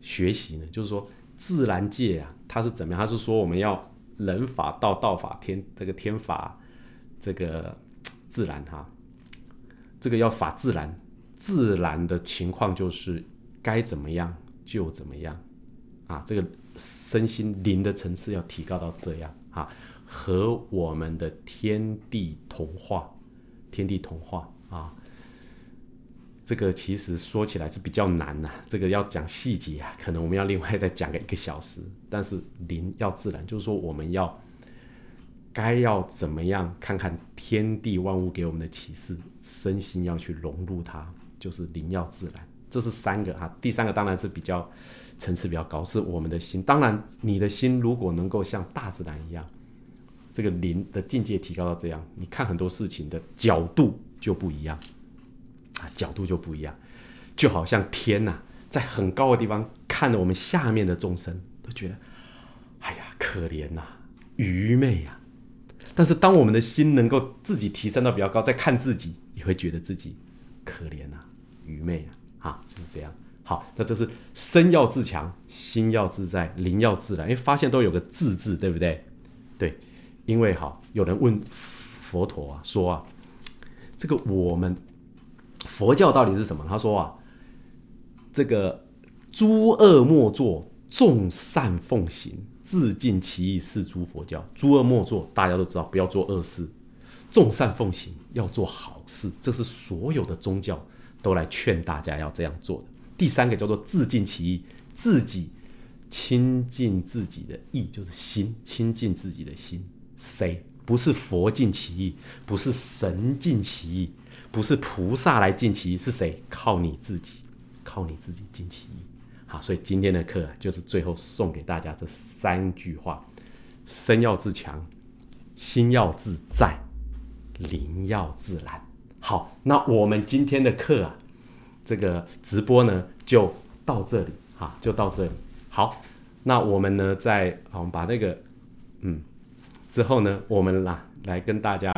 学习呢？就是说自然界啊，它是怎么样？它是说我们要人法道，道法天，这个天法，这个自然哈，这个要法自然，自然的情况就是该怎么样就怎么样啊。这个身心灵的层次要提高到这样啊，和我们的天地同化，天地同化啊。这个其实说起来是比较难呐，这个要讲细节啊，可能我们要另外再讲个一个小时。但是灵要自然，就是说我们要该要怎么样看看天地万物给我们的启示，身心要去融入它，就是灵要自然。这是三个哈，第三个当然是比较层次比较高，是我们的心。当然，你的心如果能够像大自然一样，这个灵的境界提高到这样，你看很多事情的角度就不一样。啊，角度就不一样，就好像天呐，在很高的地方看着我们下面的众生，都觉得，哎呀，可怜呐，愚昧呀。但是当我们的心能够自己提升到比较高，再看自己，也会觉得自己可怜呐，愚昧啊，啊，就是这样。好，那这是身要自强，心要自在，灵要自然。因为发现都有个自字，对不对？对，因为好，有人问佛陀啊，说啊，这个我们。佛教到底是什么？他说啊，这个诸恶莫作，众善奉行，自尽其意，是诸佛教。诸恶莫作，大家都知道，不要做恶事；众善奉行，要做好事。这是所有的宗教都来劝大家要这样做的。第三个叫做自尽其意，自己亲近自己的意就是心，亲近自己的心。谁不是佛尽其意，不是神尽其意，不是菩萨来尽其意，是谁？靠你自己，靠你自己尽其意。好，所以今天的课就是最后送给大家这三句话：身要自强，心要自在，灵要自然。好，那我们今天的课啊。这个直播呢就到这里哈，就到这里。好，那我们呢在我们把那个嗯之后呢，我们啦来跟大家。